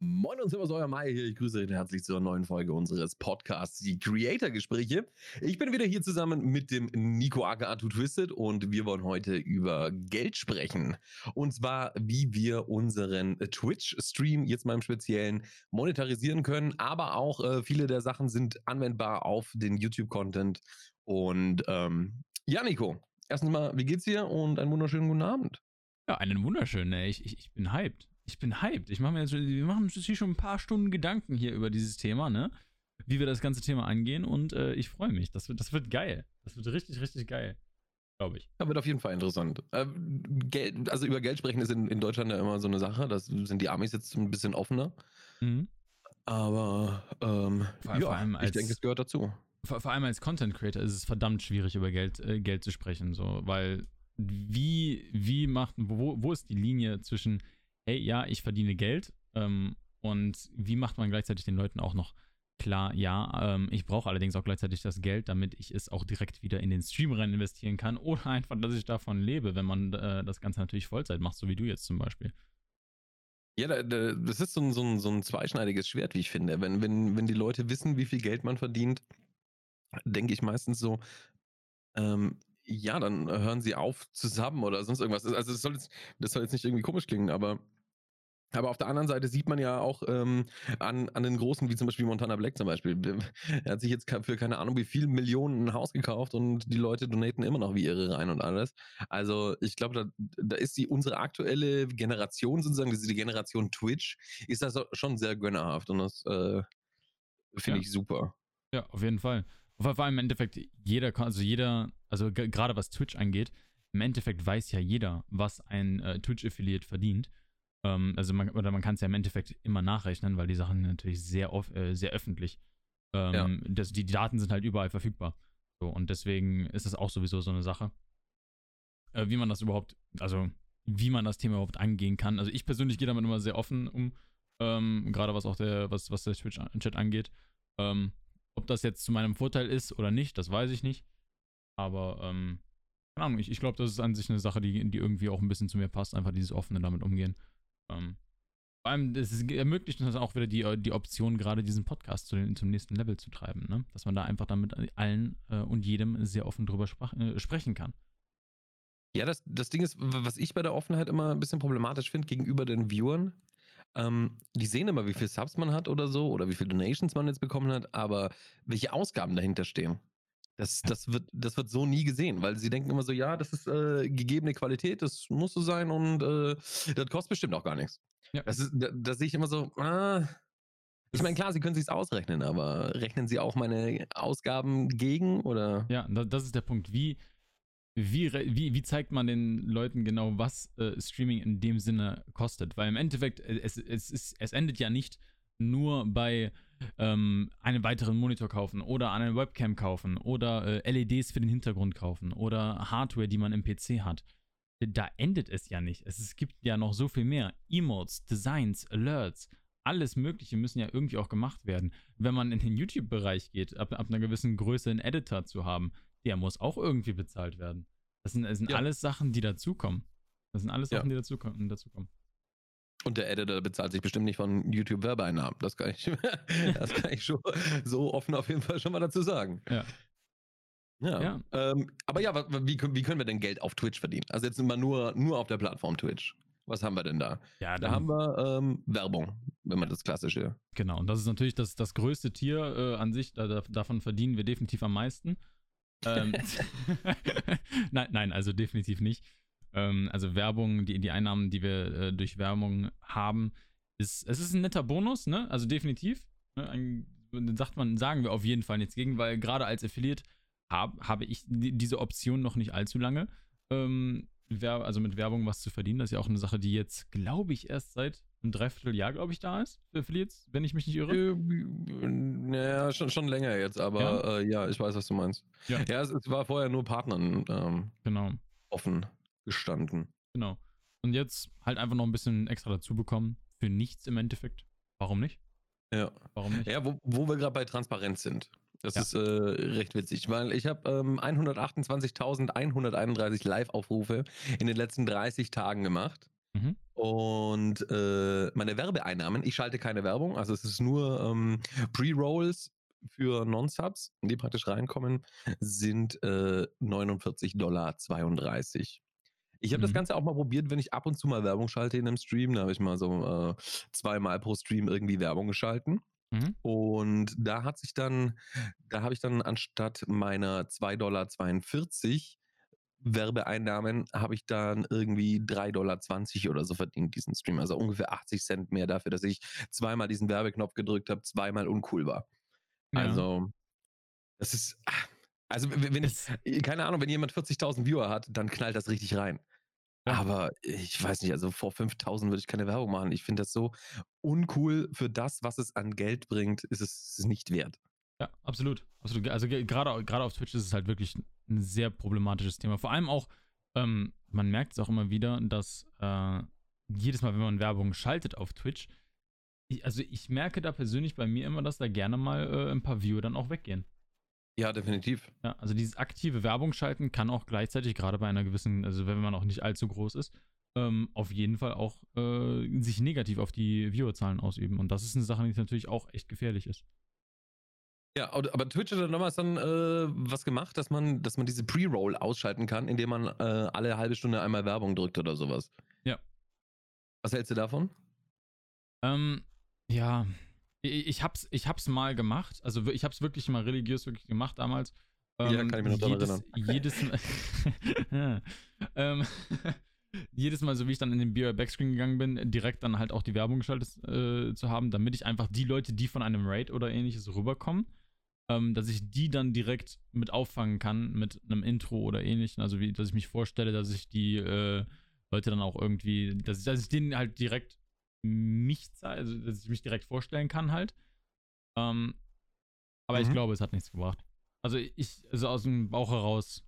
Moin und Servus, euer Mai hier. Ich grüße euch herzlich zur neuen Folge unseres Podcasts, die Creator-Gespräche. Ich bin wieder hier zusammen mit dem Nico aka Twisted und wir wollen heute über Geld sprechen. Und zwar, wie wir unseren Twitch-Stream jetzt mal im Speziellen monetarisieren können, aber auch äh, viele der Sachen sind anwendbar auf den YouTube-Content. Und ähm, ja, Nico, erstens mal, wie geht's dir und einen wunderschönen guten Abend. Ja, einen wunderschönen. Ich, ich, ich bin hyped. Ich bin hyped. Ich mache mir jetzt, wir machen uns hier schon ein paar Stunden Gedanken hier über dieses Thema, ne? Wie wir das ganze Thema angehen und äh, ich freue mich. Das wird, das wird geil. Das wird richtig, richtig geil. Glaube ich. Das wird auf jeden Fall interessant. Ähm, Geld, also über Geld sprechen ist in, in Deutschland ja immer so eine Sache. Das sind die Amis jetzt ein bisschen offener. Mhm. Aber ähm, vor, ja, vor allem als, ich denke, es gehört dazu. Vor, vor, allem als Content Creator ist es verdammt schwierig, über Geld, äh, Geld zu sprechen. So, weil wie, wie macht, wo, wo ist die Linie zwischen hey, ja, ich verdiene Geld ähm, und wie macht man gleichzeitig den Leuten auch noch klar, ja, ähm, ich brauche allerdings auch gleichzeitig das Geld, damit ich es auch direkt wieder in den Stream rein investieren kann oder einfach, dass ich davon lebe, wenn man äh, das Ganze natürlich Vollzeit macht, so wie du jetzt zum Beispiel. Ja, das ist so ein, so, ein, so ein zweischneidiges Schwert, wie ich finde. Wenn, wenn, wenn die Leute wissen, wie viel Geld man verdient, denke ich meistens so, ähm, ja, dann hören sie auf zusammen oder sonst irgendwas. Also das soll jetzt, das soll jetzt nicht irgendwie komisch klingen, aber aber auf der anderen Seite sieht man ja auch ähm, an, an den Großen, wie zum Beispiel Montana Black zum Beispiel. Er hat sich jetzt für keine Ahnung wie viel Millionen ein Haus gekauft und die Leute donaten immer noch wie irre rein und alles. Also ich glaube, da, da ist die unsere aktuelle Generation sozusagen, diese Generation Twitch, ist das schon sehr gönnerhaft und das äh, finde ja. ich super. Ja, auf jeden Fall. Vor allem im Endeffekt, jeder, also jeder, also gerade was Twitch angeht, im Endeffekt weiß ja jeder, was ein äh, Twitch-Affiliate verdient. Ähm, also man, oder man kann es ja im Endeffekt immer nachrechnen, weil die Sachen natürlich sehr, off, äh, sehr öffentlich. Ähm, ja. das, die, die Daten sind halt überall verfügbar. So, und deswegen ist das auch sowieso so eine Sache. Äh, wie man das überhaupt, also wie man das Thema überhaupt angehen kann. Also ich persönlich gehe damit immer sehr offen um, ähm, gerade was auch der, was, was der Twitch-Chat angeht. Ähm, ob das jetzt zu meinem Vorteil ist oder nicht, das weiß ich nicht. Aber, ähm, keine Ahnung, ich, ich glaube, das ist an sich eine Sache, die, die irgendwie auch ein bisschen zu mir passt, einfach dieses offene damit umgehen. Ähm, vor allem, es ermöglicht uns auch wieder die, die Option, gerade diesen Podcast zu den, zum nächsten Level zu treiben, ne? Dass man da einfach damit allen äh, und jedem sehr offen drüber sprach, äh, sprechen kann. Ja, das, das Ding ist, was ich bei der Offenheit immer ein bisschen problematisch finde gegenüber den Viewern, ähm, die sehen immer, wie viel Subs man hat oder so, oder wie viele Donations man jetzt bekommen hat, aber welche Ausgaben dahinter stehen. Das, das, wird, das wird so nie gesehen, weil sie denken immer so, ja, das ist äh, gegebene Qualität, das muss so sein und äh, das kostet bestimmt auch gar nichts. Ja. Das ist, da, da sehe ich immer so, ah, ich meine, klar, sie können sich ausrechnen, aber rechnen sie auch meine Ausgaben gegen oder? Ja, das ist der Punkt. Wie, wie, wie, wie zeigt man den Leuten genau, was äh, Streaming in dem Sinne kostet? Weil im Endeffekt, äh, es, es, ist, es endet ja nicht nur bei ähm, einen weiteren Monitor kaufen oder eine Webcam kaufen oder äh, LEDs für den Hintergrund kaufen oder Hardware, die man im PC hat. Da endet es ja nicht. Es, es gibt ja noch so viel mehr. Emotes, Designs, Alerts, alles Mögliche müssen ja irgendwie auch gemacht werden. Wenn man in den YouTube-Bereich geht, ab, ab einer gewissen Größe einen Editor zu haben, der muss auch irgendwie bezahlt werden. Das sind, das sind ja. alles Sachen, die dazukommen. Das sind alles Sachen, ja. die dazukommen, dazukommen. Und der Editor bezahlt sich bestimmt nicht von YouTube Werbeeinnahmen. Das kann ich, das kann ich schon so offen auf jeden Fall schon mal dazu sagen. Ja. Ja. ja. Ähm, aber ja, wie, wie können wir denn Geld auf Twitch verdienen? Also jetzt sind wir nur, nur auf der Plattform Twitch. Was haben wir denn da? Ja, da haben wir ähm, Werbung, wenn man das klassische. Genau, und das ist natürlich das, das größte Tier äh, an sich. Da, davon verdienen wir definitiv am meisten. Ähm, nein, nein, also definitiv nicht. Ähm, also Werbung, die, die Einnahmen, die wir äh, durch Werbung haben, ist, es ist ein netter Bonus, ne? Also definitiv. Ne? Ein, sagt man, sagen wir auf jeden Fall nichts gegen, weil gerade als Affiliate hab, habe ich diese Option noch nicht allzu lange. Ähm, also mit Werbung was zu verdienen. Das ist ja auch eine Sache, die jetzt, glaube ich, erst seit einem Dreivierteljahr, glaube ich, da ist für Affiliates, wenn ich mich nicht irre. Naja, schon, schon länger jetzt, aber ja, äh, ja ich weiß, was du meinst. Ja, ja es, es war vorher nur Partnern ähm, genau. offen gestanden. Genau. Und jetzt halt einfach noch ein bisschen extra dazu bekommen. Für nichts im Endeffekt. Warum nicht? Ja. Warum nicht? Ja, wo, wo wir gerade bei Transparenz sind. Das ja. ist äh, recht witzig, weil ich habe ähm, 128.131 Live-Aufrufe in den letzten 30 Tagen gemacht. Mhm. Und äh, meine Werbeeinnahmen, ich schalte keine Werbung, also es ist nur ähm, Pre-Rolls für Non-Subs, die praktisch reinkommen, sind äh, 49,32 Dollar. Ich habe das Mhm. Ganze auch mal probiert, wenn ich ab und zu mal Werbung schalte in einem Stream. Da habe ich mal so äh, zweimal pro Stream irgendwie Werbung geschalten. Mhm. Und da hat sich dann, da habe ich dann anstatt meiner 2,42 Dollar Werbeeinnahmen, habe ich dann irgendwie 3,20 Dollar oder so verdient, diesen Stream. Also ungefähr 80 Cent mehr dafür, dass ich zweimal diesen Werbeknopf gedrückt habe, zweimal uncool war. Ja. Also, das ist, ah, also wenn ich, Es- keine Ahnung, wenn jemand 40.000 Viewer hat, dann knallt das richtig rein. Aber ich weiß nicht, also vor 5.000 würde ich keine Werbung machen. Ich finde das so uncool für das, was es an Geld bringt, ist es nicht wert. Ja, absolut. absolut. Also ge- gerade gerade auf Twitch ist es halt wirklich ein sehr problematisches Thema. Vor allem auch, ähm, man merkt es auch immer wieder, dass äh, jedes Mal, wenn man Werbung schaltet auf Twitch, ich, also ich merke da persönlich bei mir immer, dass da gerne mal äh, ein paar Viewer dann auch weggehen. Ja, definitiv. Ja, also dieses aktive Werbung schalten kann auch gleichzeitig, gerade bei einer gewissen, also wenn man auch nicht allzu groß ist, ähm, auf jeden Fall auch äh, sich negativ auf die Viewerzahlen ausüben. Und das ist eine Sache, die natürlich auch echt gefährlich ist. Ja, aber Twitch hat dann damals dann äh, was gemacht, dass man, dass man diese Pre-Roll ausschalten kann, indem man äh, alle halbe Stunde einmal Werbung drückt oder sowas. Ja. Was hältst du davon? Ähm, ja, ich, hab's, ich hab's mal gemacht. Also ich hab's wirklich mal religiös wirklich gemacht damals. Ja, Ähm, kann ich mich noch dran jedes, jedes Mal, ähm, jedes Mal, so wie ich dann in den BR Backscreen gegangen bin, direkt dann halt auch die Werbung geschaltet äh, zu haben, damit ich einfach die Leute, die von einem Raid oder ähnliches rüberkommen, ähm, dass ich die dann direkt mit auffangen kann mit einem Intro oder ähnlichem. Also wie, dass ich mich vorstelle, dass ich die äh, Leute dann auch irgendwie, dass ich, dass ich denen halt direkt mich zeige, also dass ich mich direkt vorstellen kann halt. Ähm, aber ich Mhm. glaube, es hat nichts gebracht. Also ich, also aus dem Bauch heraus,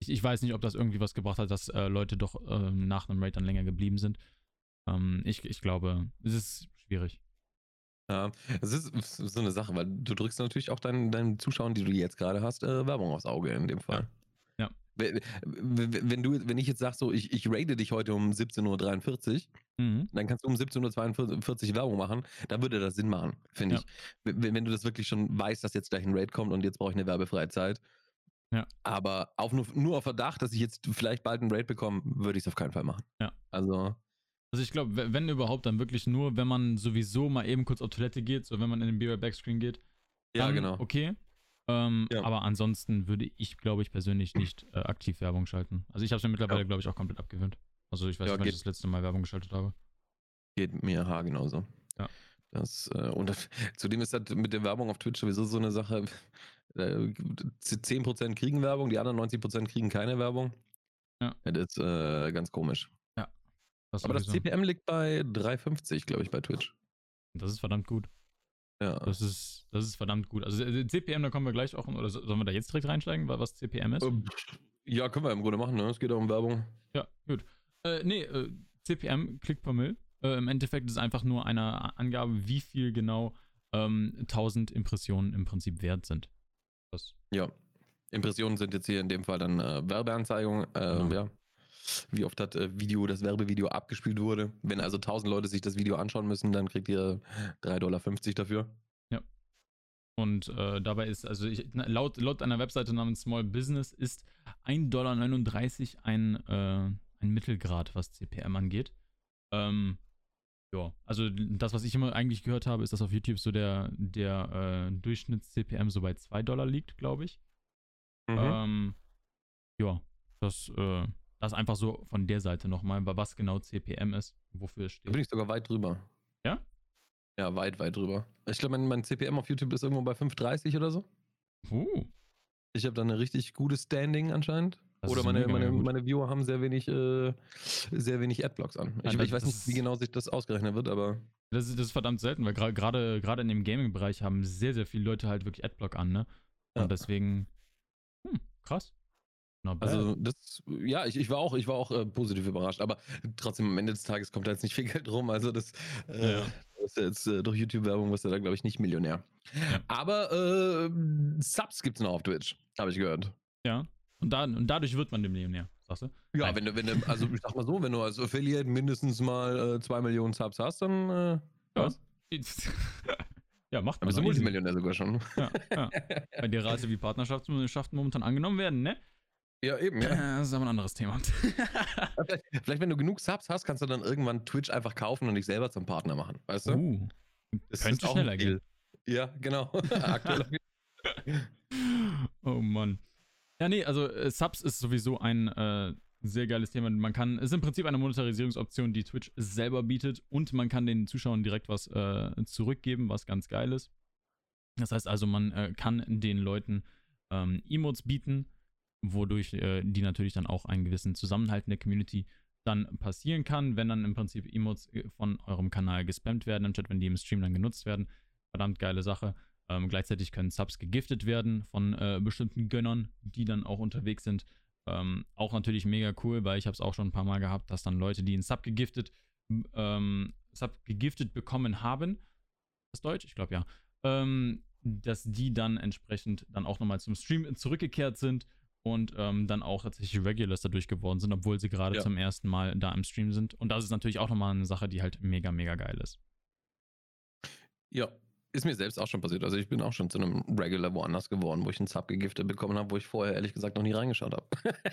ich, ich weiß nicht, ob das irgendwie was gebracht hat, dass äh, Leute doch ähm, nach einem Raid dann länger geblieben sind. Ähm, ich, ich glaube, es ist schwierig. Ja, es ist so eine Sache, weil du drückst natürlich auch deinen, deinen Zuschauern, die du jetzt gerade hast, äh, Werbung aufs Auge in dem Fall. Ja. Wenn, du, wenn ich jetzt sag so, ich, ich raide dich heute um 17.43 Uhr, Mhm. dann kannst du um 17.42 Uhr Werbung machen, dann würde das Sinn machen, finde Ja. ich. Wenn, wenn du das wirklich schon weißt, dass jetzt gleich ein Raid kommt und jetzt brauche ich eine werbefreie Zeit. Ja. Aber auf nur, nur auf Verdacht, dass ich jetzt vielleicht bald einen Raid bekomme, würde ich es auf keinen Fall machen. Ja. Also, Also ich glaube, we- wenn überhaupt, dann wirklich nur, wenn man sowieso mal eben kurz auf Toilette geht, so wenn man in den BR Backscreen geht. ja, dann genau. Okay. Ähm, Ja. Aber ansonsten würde ich, glaube ich, persönlich nicht äh, aktiv Werbung schalten. Also ich habe es mir mittlerweile, Ja. glaube ich, auch komplett abgewöhnt. Also ich weiß Ja, nicht, wann ich das letzte Mal Werbung geschaltet habe. Geht mir Haar genauso. Ja. Das, äh, und das, zudem ist das mit der Werbung auf Twitch sowieso so eine Sache. Äh, 10% kriegen Werbung, die anderen 90% kriegen keine Werbung. Ja. Das ist äh, ganz komisch. Das Aber das. CPM liegt bei 3,50, glaube ich, bei Twitch. Das ist verdammt gut. Ja. Das ist, das ist verdammt gut. Also äh, CPM, da kommen wir gleich auch, oder so- sollen wir da jetzt direkt reinsteigen, wa- was CPM ist? Ähm, ja, können wir im Grunde machen, ne? Es geht auch um Werbung. Ja, gut. Äh, nee, äh, CPM, Klick per Mill. Äh, Im Endeffekt ist es einfach nur eine Angabe, wie viel genau ähm, 1000 Impressionen im Prinzip wert sind. Das, Ja. Impressionen sind jetzt hier in dem Fall dann äh, Werbeanzeigung. Äh, Genau. Ja. Wie oft hat äh, Video, das Werbevideo abgespielt wurde. Wenn also 1000 Leute sich das Video anschauen müssen, dann kriegt ihr 3,50 Dollar dafür. Und äh, dabei ist, also ich, laut, laut einer Webseite namens Small Business ist 1,39 Dollar ein, äh, ein Mittelgrad, was CPM angeht. Ähm, ja, also das, was ich immer eigentlich gehört habe, ist, dass auf YouTube so der, der äh, Durchschnitts-CPM so bei 2 Dollar liegt, glaube ich. Mhm. Ähm, ja, das, äh, das einfach so von der Seite nochmal, was genau CPM ist, wofür es Da bin steht. ich sogar weit drüber. Ja? Ja, weit, weit drüber. Ich glaube, mein, mein CPM auf YouTube ist irgendwo bei 5,30 oder so. Uh, Ich habe da eine richtig gute Standing anscheinend. Das oder meine, meine, meine Viewer haben sehr wenig, äh, sehr wenig Adblocks an. Ich, Ja, ich weiß nicht, wie genau sich das ausgerechnet wird, aber Das ist, das ist verdammt selten, weil gerade gerade in dem Gaming-Bereich haben sehr, sehr viele Leute halt wirklich Adblock an, ne? Und Ja. deswegen, hm, krass. Also das, ja, ich, ich war auch, ich war auch äh, positiv überrascht, aber trotzdem am Ende des Tages kommt da jetzt nicht viel Geld rum. Also das äh, Ja. ist ja jetzt äh, durch YouTube-Werbung wirst du da, glaube ich, nicht Millionär. Ja. Aber äh, Subs gibt's noch auf Twitch, habe ich gehört. ja. Und, da, und dadurch wird man dem Millionär. Sagst du? Ja, Nein. wenn du, wenn du, also ich sag mal so, wenn du als Affiliate mindestens mal äh, 2 Millionen Subs hast, dann äh, Ja. was? ja, macht Dann man. bist du doch easy. Multimillionär sogar schon. Ja, ja. Bei der Rate, wie Partnerschaften momentan angenommen werden, ne? Ja, eben, Äh, Das ist aber ein anderes Thema. Vielleicht, vielleicht, wenn du genug Subs hast, kannst du dann irgendwann Twitch einfach kaufen und dich selber zum Partner machen, weißt du? uh, Das könnte auch schneller gehen. Ja, genau. Aktuell Oh Mann. Ja, nee, also äh, Subs ist sowieso ein äh, sehr geiles Thema. Man kann, es ist im Prinzip eine Monetarisierungsoption, die Twitch selber bietet und man kann den Zuschauern direkt was äh, zurückgeben, was ganz geil ist. Das heißt also, man äh, kann den Leuten ähm, Emotes bieten, wodurch äh, die natürlich dann auch einen gewissen Zusammenhalt in der Community dann passieren kann, wenn dann im Prinzip Emotes äh, von eurem Kanal gespammt werden, anstatt wenn die im Stream dann genutzt werden. Verdammt geile Sache. Ähm, gleichzeitig können Subs gegiftet werden von äh, bestimmten Gönnern, die dann auch unterwegs sind. Ähm, auch natürlich mega cool, weil ich habe es auch schon ein paar Mal gehabt, dass dann Leute, die einen Sub gegiftet, ähm, Sub gegiftet bekommen haben, das Deutsch? Ich glaube ja, ähm, dass die dann entsprechend dann auch nochmal zum Stream zurückgekehrt sind und ähm, dann auch tatsächlich Regulars dadurch geworden sind, obwohl sie gerade Ja. zum ersten Mal da im Stream sind. Und das ist natürlich auch nochmal eine Sache, die halt mega, mega geil ist. Ja, ist mir selbst auch schon passiert. Also ich bin auch schon zu einem Regular woanders geworden, wo ich einen Sub gegiftet bekommen habe, wo ich vorher ehrlich gesagt noch nie reingeschaut habe.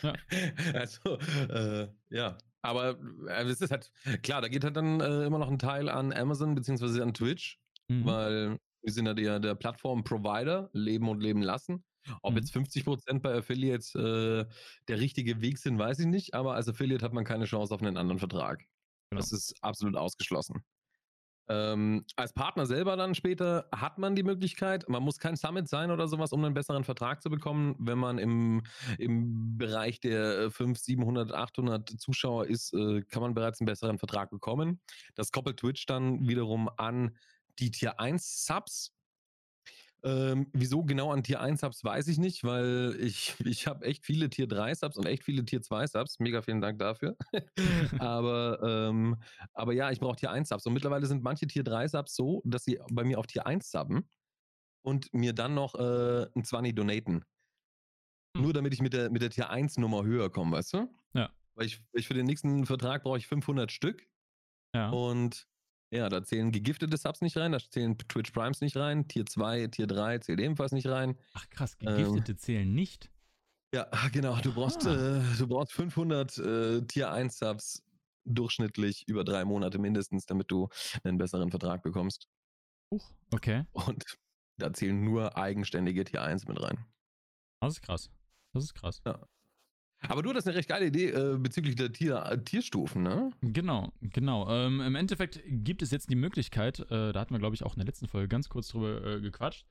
Ja. Also, äh, ja. Aber äh, es ist halt, klar, da geht halt dann äh, immer noch ein Teil an Amazon beziehungsweise an Twitch, Mhm. weil wir sind ja der, der Plattform-Provider, leben und leben lassen. Ob Mhm. jetzt 50% bei Affiliates äh, der richtige Weg sind, weiß ich nicht, aber als Affiliate hat man keine Chance auf einen anderen Vertrag. Genau. Das ist absolut ausgeschlossen. Ähm, als Partner selber dann später hat man die Möglichkeit, man muss kein Summit sein oder sowas, um einen besseren Vertrag zu bekommen. Wenn man im, im Bereich der äh, 500, 700, 800 Zuschauer ist, äh, kann man bereits einen besseren Vertrag bekommen. Das koppelt Twitch dann wiederum an die Tier 1 Subs. Ähm, wieso genau an Tier 1 Subs weiß ich nicht, weil ich, ich habe echt viele Tier 3 Subs und echt viele Tier 2 Subs. Mega vielen Dank dafür. aber, ähm, aber ja, ich brauche Tier 1 Subs. Und mittlerweile sind manche Tier 3 Subs so, dass sie bei mir auf Tier 1 subben und mir dann noch äh, ein 20 donaten. Hm. Nur damit ich mit der, mit der Tier 1 Nummer höher komme, weißt du? Ja. Weil ich, ich für den nächsten Vertrag brauche ich 500 Stück. Ja. Und ja, da zählen gegiftete Subs nicht rein, da zählen Twitch Primes nicht rein, Tier 2, Tier 3 zählt ebenfalls nicht rein. Ach krass, ähm, Gegiftete zählen nicht. Ja, genau, du brauchst, Ah. äh, du brauchst 500 äh, Tier 1 Subs durchschnittlich über drei Monate mindestens, damit du einen besseren Vertrag bekommst. Huch, okay. Und da zählen nur eigenständige Tier 1 mit rein. Das ist krass. Das ist krass. Aber du hattest eine recht geile Idee äh, bezüglich der Tier, äh, Tierstufen, ne? Genau, genau. Ähm, Im Endeffekt gibt es jetzt die Möglichkeit, äh, da hatten wir, glaube ich, auch in der letzten Folge ganz kurz drüber äh, gequatscht,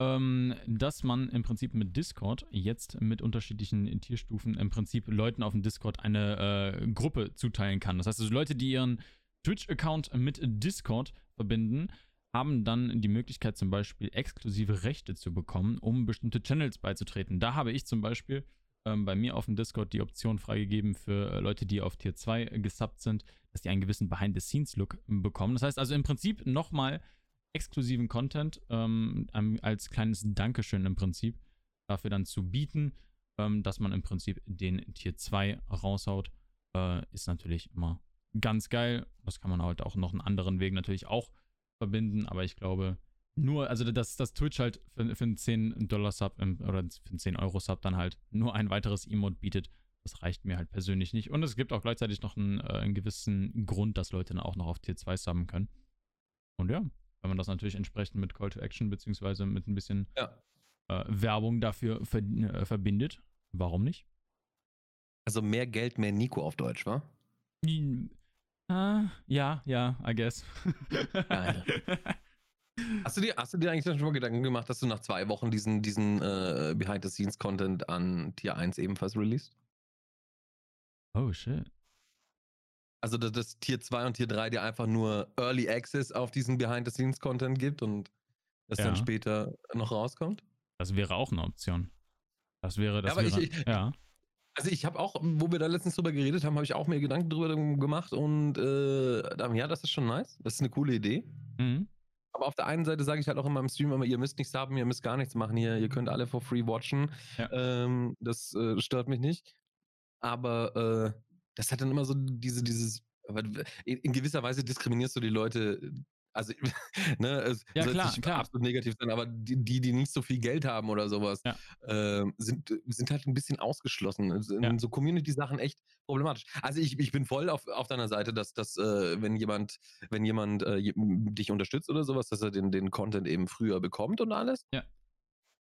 ähm, dass man im Prinzip mit Discord jetzt mit unterschiedlichen Tierstufen im Prinzip Leuten auf dem Discord eine äh, Gruppe zuteilen kann. Das heißt, also Leute, die ihren Twitch-Account mit Discord verbinden, haben dann die Möglichkeit, zum Beispiel exklusive Rechte zu bekommen, um bestimmte Channels beizutreten. Da habe ich zum Beispiel ähm, bei mir auf dem Discord die Option freigegeben für äh, Leute, die auf Tier 2 gesubbt sind, dass die einen gewissen Behind-the-Scenes-Look bekommen. Das heißt also im Prinzip nochmal exklusiven Content ähm, ähm, als kleines Dankeschön im Prinzip dafür dann zu bieten, ähm, dass man im Prinzip den Tier 2 raushaut, äh, ist natürlich immer ganz geil. Das kann man halt auch noch einen anderen Weg natürlich auch verbinden, aber ich glaube, nur, also dass, dass Twitch halt für, für einen 10-Dollar-Sub im- oder für einen 10-Euro-Sub dann halt nur ein weiteres Emote bietet, das reicht mir halt persönlich nicht. Und es gibt auch gleichzeitig noch einen, äh, einen gewissen Grund, dass Leute dann auch noch auf Tier 2 subben können. Und ja, wenn man das natürlich entsprechend mit Call to Action beziehungsweise mit ein bisschen Ja. äh, Werbung dafür ver äh, verbindet, warum nicht? Also mehr Geld, mehr Nico auf Deutsch, wa? Hm, äh, ja, ja, I guess. Geil. Hast du dir, hast du dir eigentlich schon mal Gedanken gemacht, dass du nach zwei Wochen diesen, diesen äh, Behind-the-Scenes-Content an Tier 1 ebenfalls released? oh shit. Also, dass das Tier 2 und Tier 3 dir einfach nur Early Access auf diesen Behind-the-Scenes-Content gibt und das dann Ja. später noch rauskommt? Das wäre auch eine Option. Das wäre, das aber ich- wäre, ich- ja. Also ich habe auch, wo wir da letztens drüber geredet haben, habe ich auch mir Gedanken drüber gemacht und äh, ja, das ist schon nice. Das ist eine coole Idee. Mhm. Aber auf der einen Seite sage ich halt auch in meinem Stream immer, ihr müsst nichts haben, ihr müsst gar nichts machen hier, ihr könnt alle for free watchen. Ja. Ähm, das äh, stört mich nicht. aber äh, das hat dann immer so diese, dieses, in gewisser Weise diskriminierst du die Leute also, ne, es Ja, soll klar, nicht klar. absolut negativ sein, aber die, die, nicht so viel Geld haben oder sowas, Ja. ähm, sind, sind halt ein bisschen ausgeschlossen. Es Sind Ja. so Community-Sachen echt problematisch. Also ich, ich bin voll auf, auf deiner Seite, dass, dass äh, wenn jemand, wenn jemand äh, dich unterstützt oder sowas, dass er den, den Content eben früher bekommt und alles. Ja.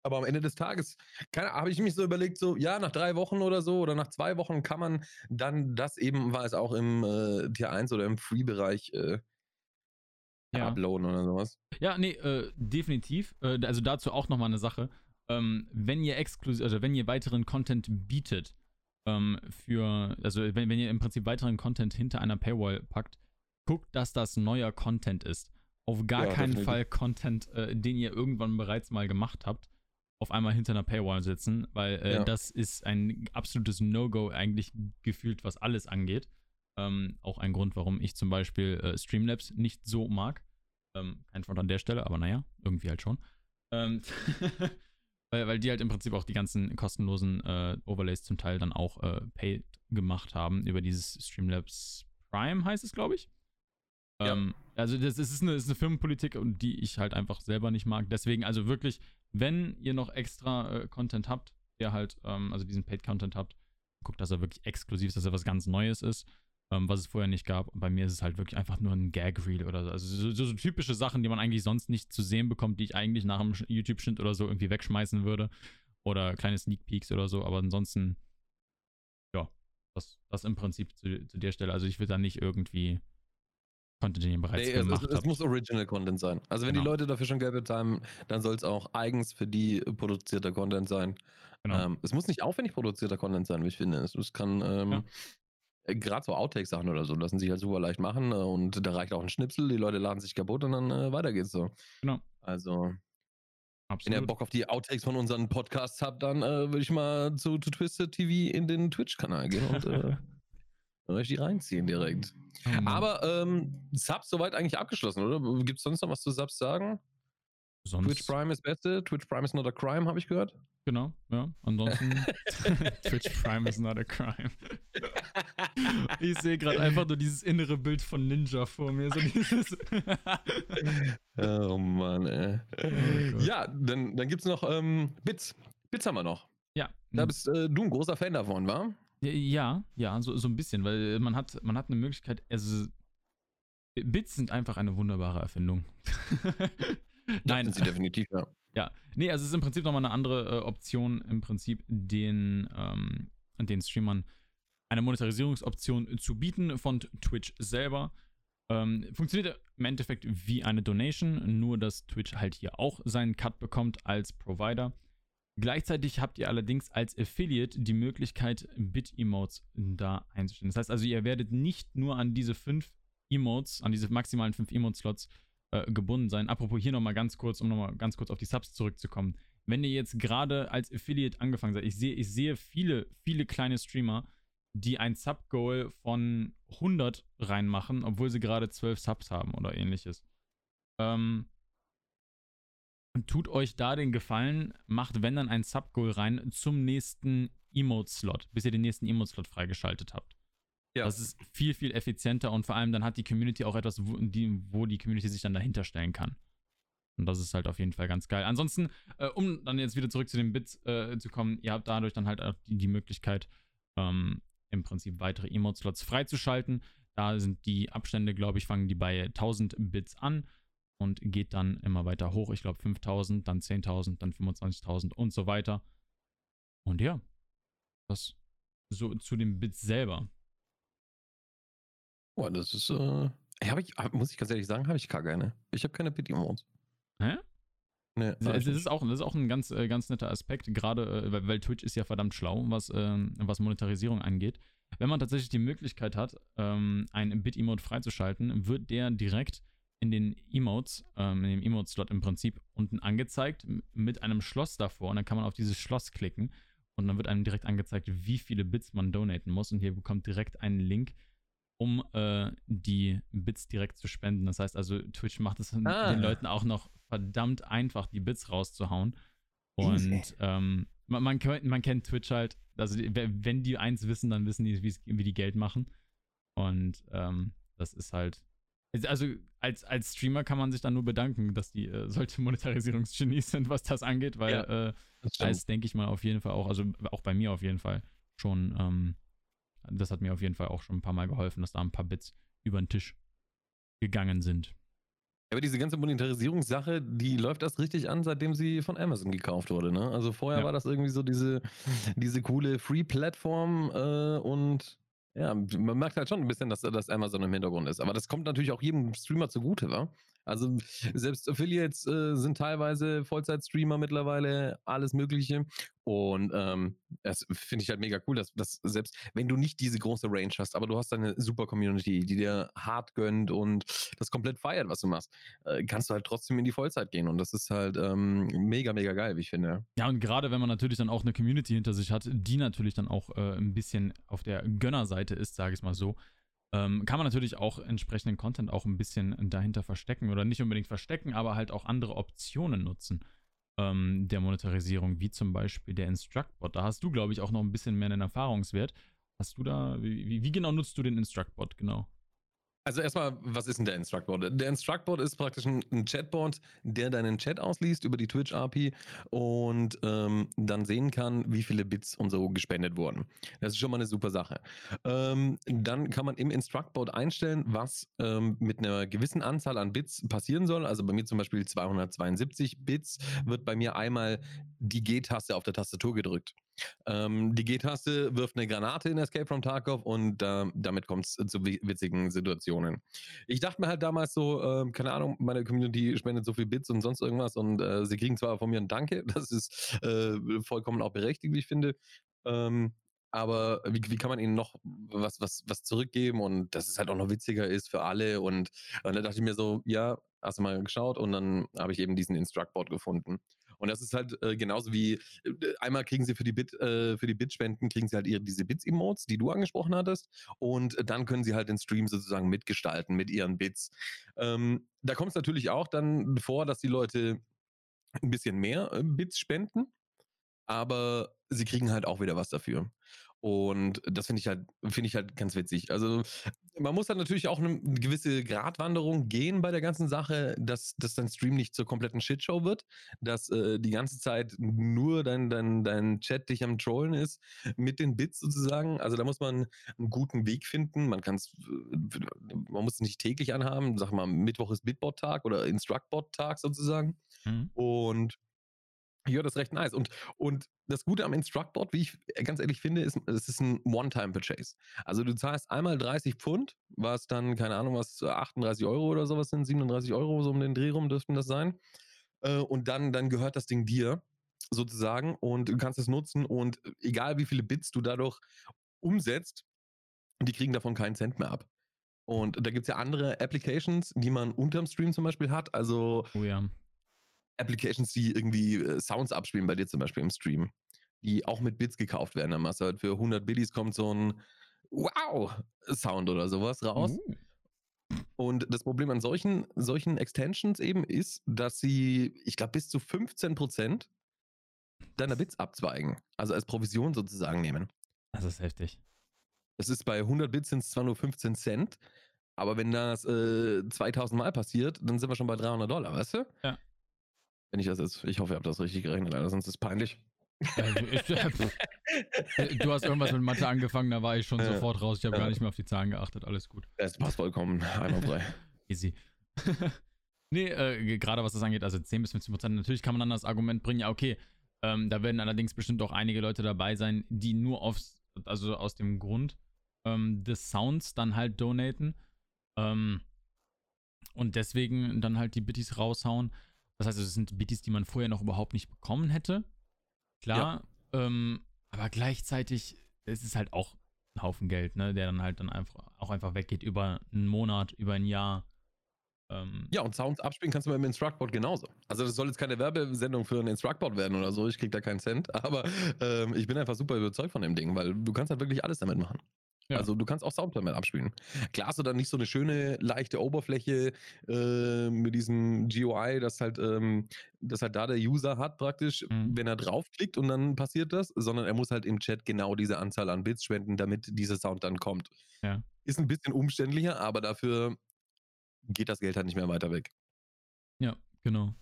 Aber am Ende des Tages habe ich mich so überlegt, so, ja, nach drei Wochen oder so oder nach zwei Wochen kann man dann das eben, war es auch im äh, Tier 1 oder im Free-Bereich äh, Ja. uploaden oder sowas. Ja, nee, äh, definitiv. Äh, also dazu auch nochmal eine Sache. Ähm, wenn ihr exklusiv, also wenn ihr weiteren Content bietet, ähm, für, also wenn, wenn ihr im Prinzip weiteren Content hinter einer Paywall packt, guckt, dass das neuer Content ist. Auf gar Ja, keinen definitiv. Fall Content, äh, den ihr irgendwann bereits mal gemacht habt, auf einmal hinter einer Paywall sitzen, weil äh, Ja. das ist ein absolutes No-Go eigentlich gefühlt, was alles angeht. Ähm, auch ein Grund, warum ich zum Beispiel äh, Streamlabs nicht so mag. Ähm, kein Front an der Stelle, aber naja, irgendwie halt schon. Ähm, weil, weil die halt im Prinzip auch die ganzen kostenlosen äh, Overlays zum Teil dann auch äh, paid gemacht haben über dieses Streamlabs Prime, heißt es, glaube ich. Ja. Ähm, also das, ist, eine, ist eine Firmenpolitik, und die ich halt einfach selber nicht mag. Deswegen, also wirklich, wenn ihr noch extra äh, Content habt, der halt, ähm, also diesen Paid-Content habt, guckt, dass er wirklich exklusiv ist, dass er was ganz Neues ist, ähm, was es vorher nicht gab. Und bei mir ist es halt wirklich einfach nur ein Gag-Reel oder so. Also so, so, so typische Sachen, die man eigentlich sonst nicht zu sehen bekommt, die ich eigentlich nach einem Sch- YouTube-Schnitt oder so irgendwie wegschmeißen würde. Oder kleine Sneak Peeks oder so. Aber ansonsten, ja, das, das im Prinzip zu, zu der Stelle. Also ich will da nicht irgendwie Content, den ihr bereits Nee, es, es, gemacht es habt. muss Original Content sein. Also wenn Genau. die Leute dafür schon Geld bezahlen, dann soll es auch eigens für die produzierter Content sein. Genau. Ähm, es muss nicht aufwendig produzierter Content sein, wie ich finde. Es, es kann Ja. Ähm, gerade so Outtake-Sachen oder so lassen sich halt super leicht machen äh, und da reicht auch ein Schnipsel, die Leute laden sich kaputt und dann äh, weiter geht's so. Genau. Also, wenn Absolut. ihr Bock auf die Outtakes von unseren Podcasts habt, dann äh, würde ich mal zu, zu Twisted TV in den Twitch-Kanal gehen und äh, euch die reinziehen direkt. Mann. Aber ähm, Subs soweit eigentlich abgeschlossen, oder? Gibt es sonst noch was zu Subs sagen? Sonst, Twitch Prime ist Beste, Twitch Prime is not a crime, habe ich gehört. Genau, ja. Ansonsten, Twitch Prime is not a crime. Ich sehe gerade einfach nur dieses innere Bild von Ninja vor mir. So dieses oh Mann, ey. Gott. ja, dann, dann gibt es noch ähm, Bits. Bits haben wir noch. ja, Da bist äh, du ein großer Fan davon, wa? ja, ja, so, so ein bisschen, weil man hat, man hat eine Möglichkeit, also Bits sind einfach eine wunderbare Erfindung. Nein, Sind sie definitiv, ja. Ja, nee, also es ist im Prinzip nochmal eine andere äh, Option, im Prinzip den, ähm, den Streamern eine Monetarisierungsoption zu bieten von Twitch selber. Ähm, funktioniert im Endeffekt wie eine Donation, nur dass Twitch halt hier auch seinen Cut bekommt als Provider. Gleichzeitig habt ihr allerdings als Affiliate die Möglichkeit, Bit-Emotes da einzustellen. Das heißt also, ihr werdet nicht nur an diese fünf Emotes, an diese maximalen fünf Emote-Slots äh, gebunden sein. Apropos hier nochmal ganz kurz, um nochmal ganz kurz auf die Subs zurückzukommen. Wenn ihr jetzt gerade als Affiliate angefangen seid, ich sehe, ich sehe viele, viele kleine Streamer, die ein Sub-Goal von 100 reinmachen, obwohl sie gerade 12 Subs haben oder ähnliches. Ähm, tut euch da den Gefallen, macht, wenn dann ein Sub-Goal rein zum nächsten Emote-Slot, bis ihr den nächsten Emote-Slot freigeschaltet habt. Ja. Das ist viel, viel effizienter und vor allem dann hat die Community auch etwas, wo die, wo die Community sich dann dahinter stellen kann. Und das ist halt auf jeden Fall ganz geil. Ansonsten, äh, um dann jetzt wieder zurück zu den Bits äh, zu kommen, ihr habt dadurch dann halt auch die, die Möglichkeit, ähm, im Prinzip weitere Emote-Slots freizuschalten. Da sind die Abstände, glaube ich, fangen die bei 1000 Bits an und geht dann immer weiter hoch. Ich glaube 5000, dann 10.000, dann 25.000 und so weiter. Und ja, das so zu den Bits selber. Boah, das ist, äh, hab ich, hab- muss ich ganz ehrlich sagen, habe ich gar keine. Ich habe keine Pity-Emotes. Hä? Nee, das, ist auch, das ist auch ein ganz, äh, ganz netter Aspekt, gerade äh, weil, weil Twitch ist ja verdammt schlau, was, ähm, was Monetarisierung angeht. Wenn man tatsächlich die Möglichkeit hat, ähm, einen Bit-Emote freizuschalten, wird der direkt in den Emotes, ähm, in dem Emote-Slot im Prinzip unten angezeigt mit einem Schloss davor und dann kann man auf dieses Schloss klicken und dann wird einem direkt angezeigt, wie viele Bits man donaten muss und hier bekommt direkt einen Link, um äh, die Bits direkt zu spenden. Das heißt also, Twitch macht es Ah. den Leuten auch noch verdammt einfach, die Bits rauszuhauen. Und ähm, man, man, kennt, man kennt Twitch halt. Also, wenn die eins wissen, dann wissen die, wie die Geld machen. Und ähm, das ist halt. Also, als, als Streamer kann man sich dann nur bedanken, dass die äh, solche Monetarisierungsgenies sind, was das angeht, weil ja, äh, da ist, denke ich mal, auf jeden Fall auch, also auch bei mir auf jeden Fall schon, ähm, das hat mir auf jeden Fall auch schon ein paar Mal geholfen, dass da ein paar Bits über den Tisch gegangen sind. Aber diese ganze Monetarisierungssache, die läuft erst richtig an, seitdem sie von Amazon gekauft wurde. Ne? Also vorher ja. war das irgendwie so diese, diese coole Free-Plattform äh, und ja, man merkt halt schon ein bisschen, dass, dass Amazon im Hintergrund ist. Aber das kommt natürlich auch jedem Streamer zugute, wa? Also selbst Affiliates äh, sind teilweise Vollzeit-Streamer mittlerweile, alles Mögliche. Und ähm, das finde ich halt mega cool, dass, dass selbst wenn du nicht diese große Range hast, aber du hast eine super Community, die dir hart gönnt und das komplett feiert, was du machst, äh, kannst du halt trotzdem in die Vollzeit gehen. Und das ist halt ähm, mega, mega geil, wie ich finde. Ja, und gerade wenn man natürlich dann auch eine Community hinter sich hat, die natürlich dann auch äh, ein bisschen auf der Gönnerseite ist, sage ich mal so, ähm, kann man natürlich auch entsprechenden Content auch ein bisschen dahinter verstecken oder nicht unbedingt verstecken, aber halt auch andere Optionen nutzen ähm, der Monetarisierung, wie zum Beispiel der Instructbot. Da hast du, glaube ich, auch noch ein bisschen mehr einen Erfahrungswert. Hast du da, wie, wie genau nutzt du den Instructbot genau? Also erstmal, was ist denn der Instructbot? Der Instructbot ist praktisch ein, Chatbot, der deinen Chat ausliest über die Twitch-API und ähm, dann sehen kann, wie viele Bits und so gespendet wurden. Das ist schon mal eine super Sache. Ähm, dann kann man im Instructbot einstellen, was ähm, mit einer gewissen Anzahl an Bits passieren soll. Also bei mir zum Beispiel 272 Bits wird bei mir einmal die G-Taste auf der Tastatur gedrückt. Ähm, die G-Taste wirft eine Granate in Escape from Tarkov und äh, damit kommt es zu witzigen Situationen. Ich dachte mir halt damals so, äh, keine Ahnung, meine Community spendet so viel Bits und sonst irgendwas und äh, sie kriegen zwar von mir ein Danke, das ist äh, vollkommen auch berechtigt, wie ich finde. Ähm, aber wie, wie kann man ihnen noch was, was, was zurückgeben und dass es halt auch noch witziger ist für alle und, und da dachte ich mir so, ja, hast du mal geschaut und dann habe ich eben diesen Instructboard gefunden. Und das ist halt äh, genauso wie äh, einmal kriegen sie für die Bit äh, für die Bitspenden kriegen sie halt ihre diese Bits Emotes, die du angesprochen hattest und dann können sie halt den Stream sozusagen mitgestalten mit ihren Bits. Ähm, da kommt es natürlich auch dann vor, dass die Leute ein bisschen mehr äh, Bits spenden, aber sie kriegen halt auch wieder was dafür. Und das finde ich halt, finde ich halt ganz witzig. Also man muss dann natürlich auch eine gewisse Gratwanderung gehen bei der ganzen Sache, dass, dass dein Stream nicht zur kompletten Shitshow wird, dass äh, die ganze Zeit nur dein, dein, dein Chat dich am Trollen ist mit den Bits sozusagen. Also da muss man einen guten Weg finden. Man kann es, man muss es nicht täglich anhaben. Sag mal, Mittwoch ist Bitbot-Tag oder Instructbot-Tag sozusagen. Mhm. Und ja, das ist recht nice. Und, und das Gute am Instructboard, wie ich ganz ehrlich finde, ist, es ist ein One-Time-Purchase. Also du zahlst einmal 30 Pfund, was dann, keine Ahnung, was 38 Euro oder sowas sind, 37 Euro, so um den Dreh rum dürften das sein. Äh, und dann, dann gehört das Ding dir sozusagen und du kannst es nutzen und egal wie viele Bits du dadurch umsetzt, die kriegen davon keinen Cent mehr ab. Und da gibt es ja andere Applications, die man unterm Stream zum Beispiel hat. Also oh ja. Applications, die irgendwie äh, Sounds abspielen, bei dir zum Beispiel im Stream, die auch mit Bits gekauft werden. Dann machst du halt für 100 Biddies kommt so ein Wow-Sound oder sowas raus. Uh. Und das Problem an solchen, solchen Extensions eben ist, dass sie, ich glaube, bis zu 15% deiner Bits abzweigen. Also als Provision sozusagen nehmen. Das ist heftig. Das ist bei 100 Bits sind es zwar nur 15 Cent, aber wenn das äh, 2000 Mal passiert, dann sind wir schon bei 300 Dollar, weißt du? Ja. Wenn ich das jetzt, ich hoffe, ihr habt das richtig gerechnet, Alter, sonst ist es peinlich. Also äh, du hast irgendwas mit Mathe angefangen, da war ich schon ja. sofort raus. Ich habe ja. gar nicht mehr auf die Zahlen geachtet. Alles gut. Es passt vollkommen. Einmal drei. Easy. nee, äh, gerade was das angeht, also 10 bis 15 Prozent. Natürlich kann man dann das Argument bringen, ja, okay, ähm, da werden allerdings bestimmt auch einige Leute dabei sein, die nur aufs, also aus dem Grund ähm, des Sounds dann halt donaten. Ähm, und deswegen dann halt die Bitties raushauen. Das heißt, es sind Bitties, die man vorher noch überhaupt nicht bekommen hätte. Klar, ja. ähm, aber gleichzeitig ist es halt auch ein Haufen Geld, ne, der dann halt dann einfach auch einfach weggeht über einen Monat, über ein Jahr. Ähm, ja, und Sounds abspielen kannst du beim Instructboard genauso. Also das soll jetzt keine Werbesendung für ein Instructboard werden oder so, ich krieg da keinen Cent, aber ähm, ich bin einfach super überzeugt von dem Ding, weil du kannst halt wirklich alles damit machen. Ja. Also du kannst auch Sound damit abspielen. Klar hast du dann nicht so eine schöne, leichte Oberfläche äh, mit diesem GUI, das halt, ähm, das halt da der User hat praktisch, Mhm. wenn er draufklickt und dann passiert das, sondern er muss halt im Chat genau diese Anzahl an Bits spenden, damit dieser Sound dann kommt. Ja. Ist ein bisschen umständlicher, aber dafür geht das Geld halt nicht mehr weiter weg. Ja, genau.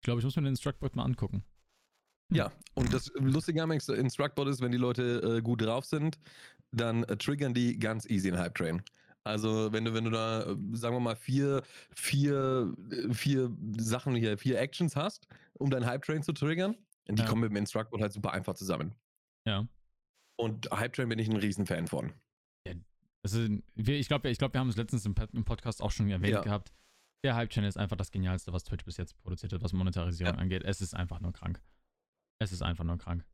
Ich glaube, ich muss mir den Instructbot mal angucken. Ja, und das Lustige am Inst- Instructbot ist, wenn die Leute äh, gut drauf sind, dann äh, triggern die ganz easy den Hype Train. Also wenn du, wenn du da, äh, sagen wir mal, vier, vier, äh, vier Sachen hier, vier Actions hast, um deinen Hype Train zu triggern, die Ja. kommen mit dem Instructbot halt super einfach zusammen. Ja. Und Hype Train bin ich ein Riesenfan von. Also, wir, ich glaube, ich glaub, wir haben es letztens im, im Podcast auch schon erwähnt Ja. gehabt. Der Hype-Channel ist einfach das Genialste, was Twitch bis jetzt produziert hat, was Monetarisierung Ja. angeht. Es ist einfach nur krank. Es ist einfach nur krank.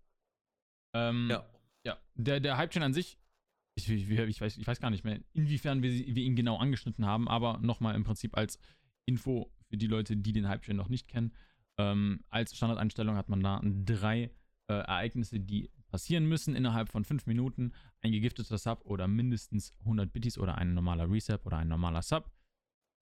Ähm, Ja. ja. Der, der Hype-Channel an sich, ich, ich, ich, weiß, ich weiß gar nicht mehr, inwiefern wir, wir ihn genau angeschnitten haben, aber nochmal im Prinzip als Info für die Leute, die den Hype-Channel noch nicht kennen. Ähm, als Standardeinstellung hat man da drei äh, Ereignisse, die passieren müssen innerhalb von fünf Minuten. Ein gegifteter Sub oder mindestens 100 Bitties oder ein normaler Resub oder ein normaler Sub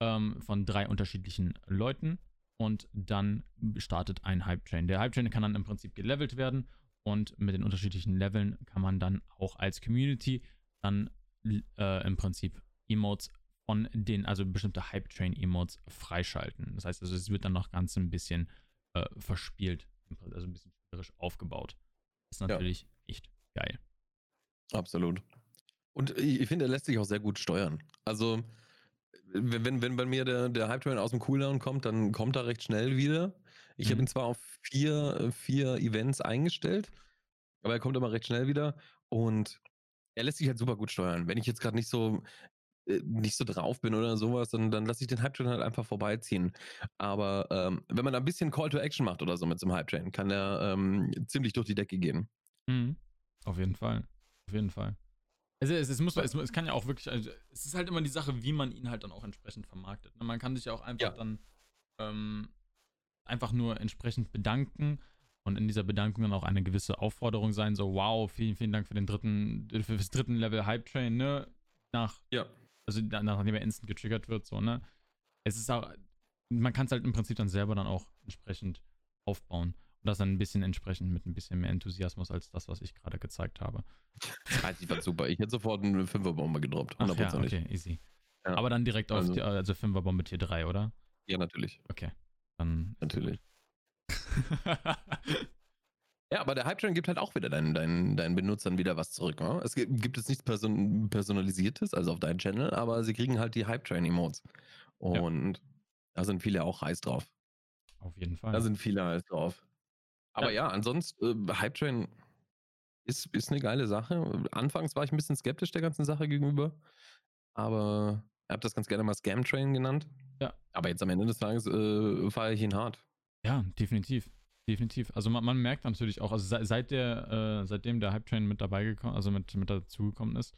ähm, von drei unterschiedlichen Leuten. Und dann startet ein Hype-Train. Der Hype-Train kann dann im Prinzip gelevelt werden und mit den unterschiedlichen Leveln kann man dann auch als Community dann äh, im Prinzip Emotes von den, also bestimmte Hype-Train-Emotes freischalten. Das heißt also, es wird dann noch ganz ein bisschen äh, verspielt, also ein bisschen spielerisch aufgebaut. Ist natürlich echt geil. Absolut. Und ich, ich finde, er lässt sich auch sehr gut steuern. Also, wenn, wenn, bei mir der, der Hype-Train aus dem Cooldown kommt, dann kommt er recht schnell wieder. Ich habe Mhm. ihn zwar auf vier, vier Events eingestellt, aber er kommt immer recht schnell wieder und er lässt sich halt super gut steuern. Wenn ich jetzt gerade nicht so äh, nicht so drauf bin oder sowas, dann, dann lasse ich den Hype-Train halt einfach vorbeiziehen. Aber ähm, wenn man da ein bisschen Call to Action macht oder so mit so einem Hype-Train, kann der ähm, ziemlich durch die Decke gehen. Mhm. Auf jeden Fall. Auf jeden Fall. Also es, es, muss, es, es kann ja auch wirklich, also es ist halt immer die Sache, wie man ihn halt dann auch entsprechend vermarktet. ne? Man kann sich ja auch einfach Ja. dann ähm, einfach nur entsprechend bedanken und in dieser Bedankung dann auch eine gewisse Aufforderung sein, so wow, vielen, vielen Dank für den dritten, für das dritten Level Hype Train, ne? Nach, Ja. also nachdem er instant getriggert wird, so, ne? Es ist auch, man kann es halt im Prinzip dann selber dann auch entsprechend aufbauen. Das dann ein bisschen entsprechend mit ein bisschen mehr Enthusiasmus als das, was ich gerade gezeigt habe. Also, ich fand super. Ich hätte sofort eine Fünferbombe gedroppt. Ach ja, okay, easy. Ja. Aber dann direkt auf Also- die, also 5er Bombe Tier 3, oder? Ja, natürlich. Okay. Dann. Natürlich. Ja, aber der Hype-Train gibt halt auch wieder deinen, deinen, deinen Benutzern wieder was zurück. Ne? Es gibt, gibt jetzt nichts Person Personalisiertes, also auf deinen Channel, aber sie kriegen halt die Hype-Train-Emotes. Und da sind viele auch heiß drauf. Auf jeden Fall. Da sind viele heiß drauf. Aber Ja. ja, ansonsten, äh, Hype-Train ist, ist eine geile Sache. Anfangs war ich ein bisschen skeptisch der ganzen Sache gegenüber, aber ich habe das ganz gerne mal Scam-Train genannt. Ja. Aber jetzt am Ende des Tages äh, feiere ich ihn hart. ja, definitiv. Definitiv. Also man, man merkt natürlich auch, also seit, der, äh, seitdem der Hype-Train mit dabei gekommen, also mit, mit dazugekommen ist,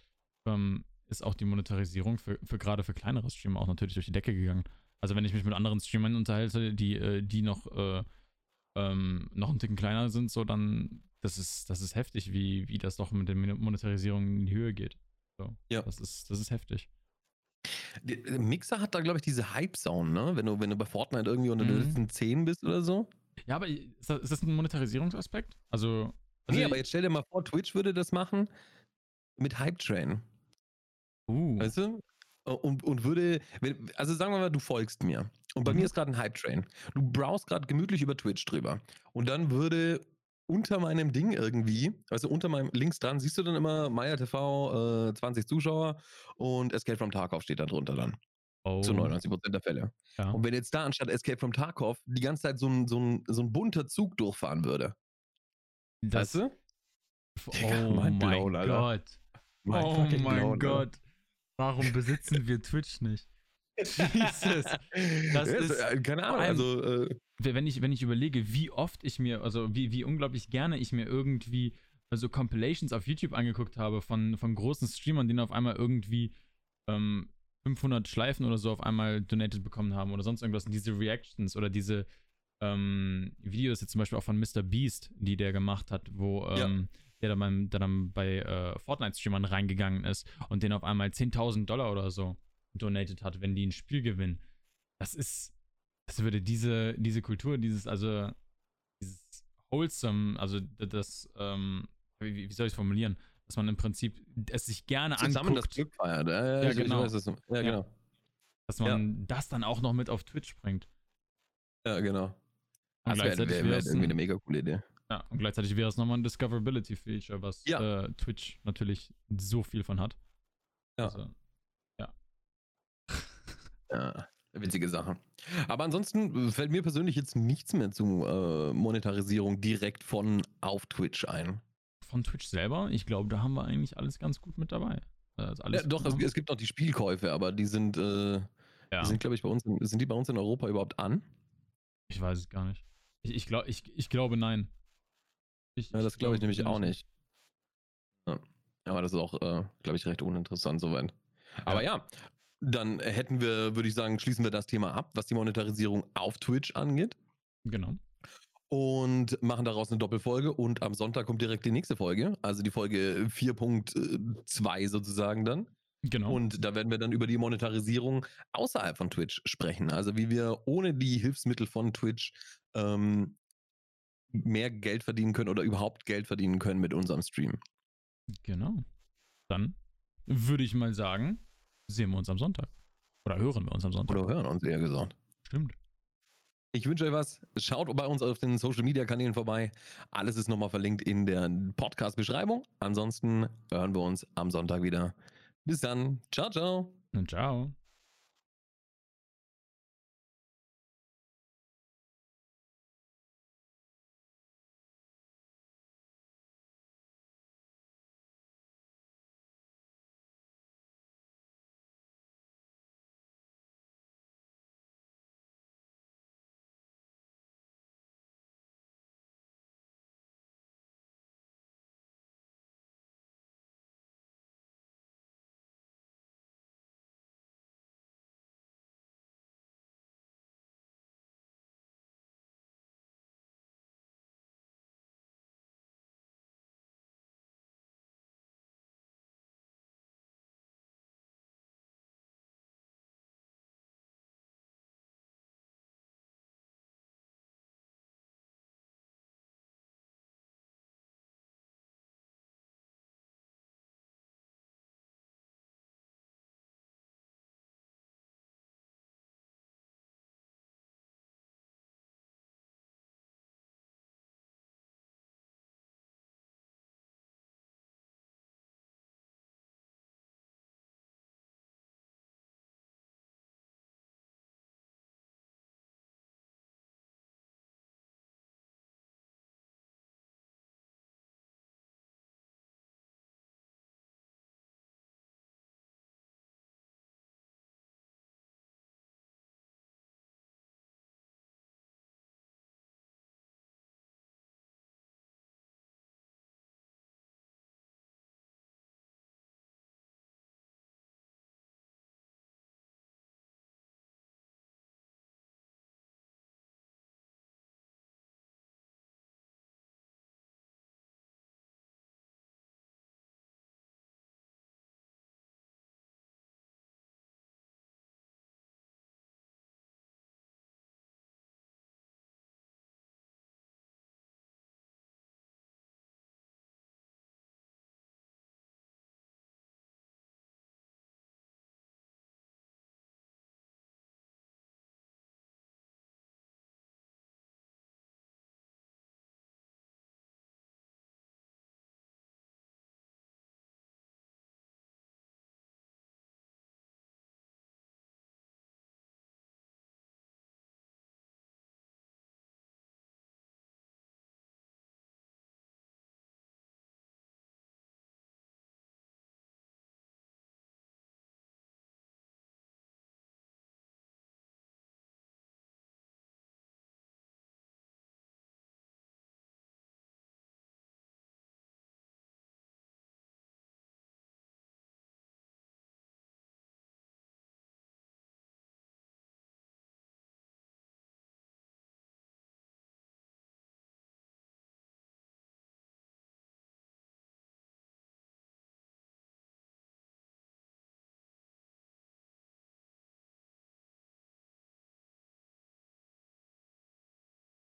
ähm, ist auch die Monetarisierung für, für gerade für kleinere Streamer auch natürlich durch die Decke gegangen. Also wenn ich mich mit anderen Streamern unterhalte, die, äh, die noch, äh, ähm, noch ein Ticken kleiner sind, so dann, das ist, das ist heftig, wie, wie das doch mit der Monetarisierung in die Höhe geht. So, Ja. Das ist, das ist heftig. Der der Mixer hat da, glaube ich, diese Hype-Sound, ne? Wenn du, wenn du bei Fortnite irgendwie unter den Mhm. letzten 10 bist oder so. Ja, aber ist das, ist das ein Monetarisierungsaspekt? Also, also nee, aber jetzt stell dir mal vor, Twitch würde das machen mit Hype-Train. uh, Weißt du? Und, und würde, wenn- also sagen wir mal, du folgst mir. Und bei Mhm. mir ist gerade ein Hype-Train. Du browst gerade gemütlich über Twitch drüber. Und dann würde unter meinem Ding irgendwie, also unter meinem links dran, siehst du dann immer Maya TV, äh, 20 Zuschauer und Escape from Tarkov steht da drunter dann. oh, Zu 99% der Fälle. Ja. Und wenn jetzt da anstatt Escape from Tarkov die ganze Zeit so ein, so ein, so ein bunter Zug durchfahren würde. das, weißt du? Oh mein. Gott. Oh mein. Gott. Warum besitzen wir Twitch nicht? Jesus. Das Ja, ist äh, keine Ahnung, allem- also äh, wenn ich, wenn ich überlege, wie oft ich mir, also wie, wie unglaublich gerne ich mir irgendwie so Compilations auf YouTube angeguckt habe von, von großen Streamern, die dann auf einmal irgendwie ähm, 500 Schleifen oder so auf einmal donated bekommen haben oder sonst irgendwas. Und diese Reactions oder diese ähm, Videos jetzt zum Beispiel auch von Mr. Beast, die der gemacht hat, wo Ja. Der dann, beim, der dann bei äh, Fortnite-Streamern reingegangen ist und den auf einmal 10.000 Dollar oder so donated hat, wenn die ein Spiel gewinnen. Das ist, das würde diese, diese Kultur, dieses, also, dieses wholesome, also das, ähm, wie, wie soll ich es formulieren? Dass man im Prinzip es sich gerne Zusammen anguckt. das Glück feiert. Ja, Ja, ich genau. weiß, du- ja, genau. Dass man das dann auch noch mit auf Twitch bringt. Ja, genau. Das wäre wär, wär irgendwie eine ein, mega coole Idee. Ja, und gleichzeitig wäre es nochmal ein Discoverability-Feature, was Ja. äh, Twitch natürlich so viel von hat. Ja. Also, Ja, witzige Sache. Aber ansonsten fällt mir persönlich jetzt nichts mehr zu äh, Monetarisierung direkt von auf Twitch ein. von Twitch selber, ich glaube, da haben wir eigentlich alles ganz gut mit dabei. Also Ja, doch, es, es gibt auch die Spielkäufe, aber die sind, äh, ja, die sind glaube ich, bei uns, in, sind die bei uns in Europa überhaupt an? ich weiß es gar nicht. Ich, ich, glaub, ich, ich glaube, nein. Ich, Ja, das glaube ich nämlich auch nicht. Ja. Aber das ist auch, äh, glaube ich, recht uninteressant soweit. Aber ja, dann hätten wir, würde ich sagen, schließen wir das Thema ab, was die Monetarisierung auf Twitch angeht. Genau. und machen daraus eine Doppelfolge und am Sonntag kommt direkt die nächste Folge, also die Folge 4.2 sozusagen dann. Genau. Und da werden wir dann über die Monetarisierung außerhalb von Twitch sprechen. Also wie wir ohne die Hilfsmittel von Twitch ähm, mehr Geld verdienen können oder überhaupt Geld verdienen können mit unserem Stream. genau. Dann würde ich mal sagen, sehen wir uns am Sonntag. Oder hören wir uns am Sonntag. Oder hören uns eher gesagt. Stimmt. Ich wünsche euch was. Schaut bei uns auf den Social Media Kanälen vorbei. Alles ist nochmal verlinkt in der Podcast-Beschreibung. Ansonsten hören wir uns am Sonntag wieder. Bis dann. Ciao, ciao. Und ciao.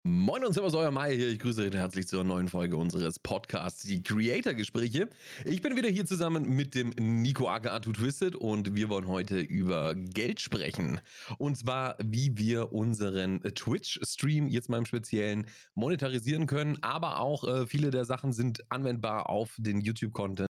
Moin und Servus, euer Mai hier. Ich grüße euch herzlich zur neuen Folge unseres Podcasts, die Creator-Gespräche. Ich bin wieder hier zusammen mit dem Nico aka Twisted und wir wollen heute über Geld sprechen. Und zwar, wie wir unseren Twitch-Stream jetzt mal im Speziellen monetarisieren können, aber auch äh, viele der Sachen sind anwendbar auf den YouTube-Content